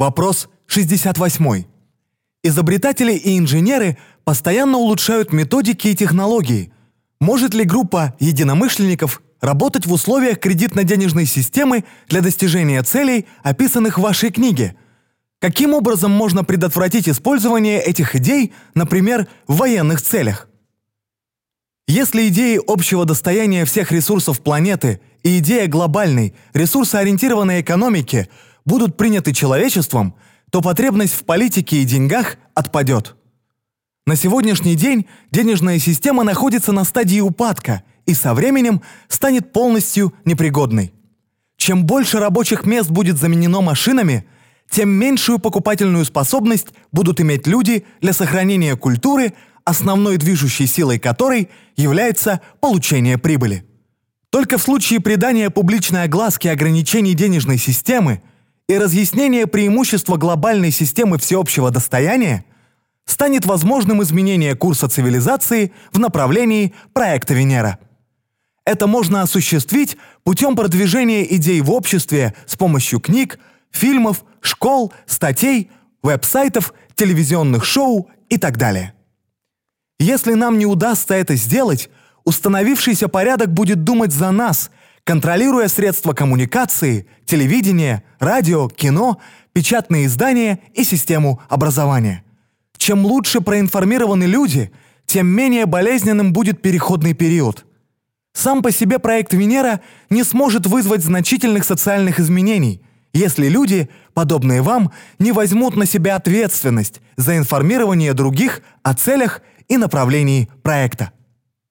Вопрос 68. Изобретатели и инженеры постоянно улучшают методики и технологии. Может ли группа единомышленников работать в условиях кредитно-денежной системы для достижения целей, описанных в вашей книге? Каким образом можно предотвратить использование этих идей, например, в военных целях? Если идеи общего достояния всех ресурсов планеты и идея глобальной, ресурсоориентированной экономики будут приняты человечеством, то потребность в политике и деньгах отпадет. На сегодняшний день денежная система находится на стадии упадка и со временем станет полностью непригодной. Чем больше рабочих мест будет заменено машинами, тем меньшую покупательную способность будут иметь люди для сохранения культуры, основной движущей силой которой является получение прибыли. Только в случае придания публичной огласки ограничений денежной системы и разъяснения преимущества глобальной системы всеобщего достояния станет возможным изменение курса цивилизации в направлении проекта Венера. Это можно осуществить путем продвижения идей в обществе с помощью книг, фильмов, школ, статей, веб-сайтов, телевизионных шоу и так далее. Если нам не удастся это сделать, установившийся порядок будет думать за нас, контролируя средства коммуникации, телевидение, радио, кино, печатные издания и систему образования. Чем лучше проинформированы люди, тем менее болезненным будет переходный период. Сам по себе проект Венера не сможет вызвать значительных социальных изменений, если люди, подобные вам, не возьмут на себя ответственность за информирование других о целях и направлении проекта.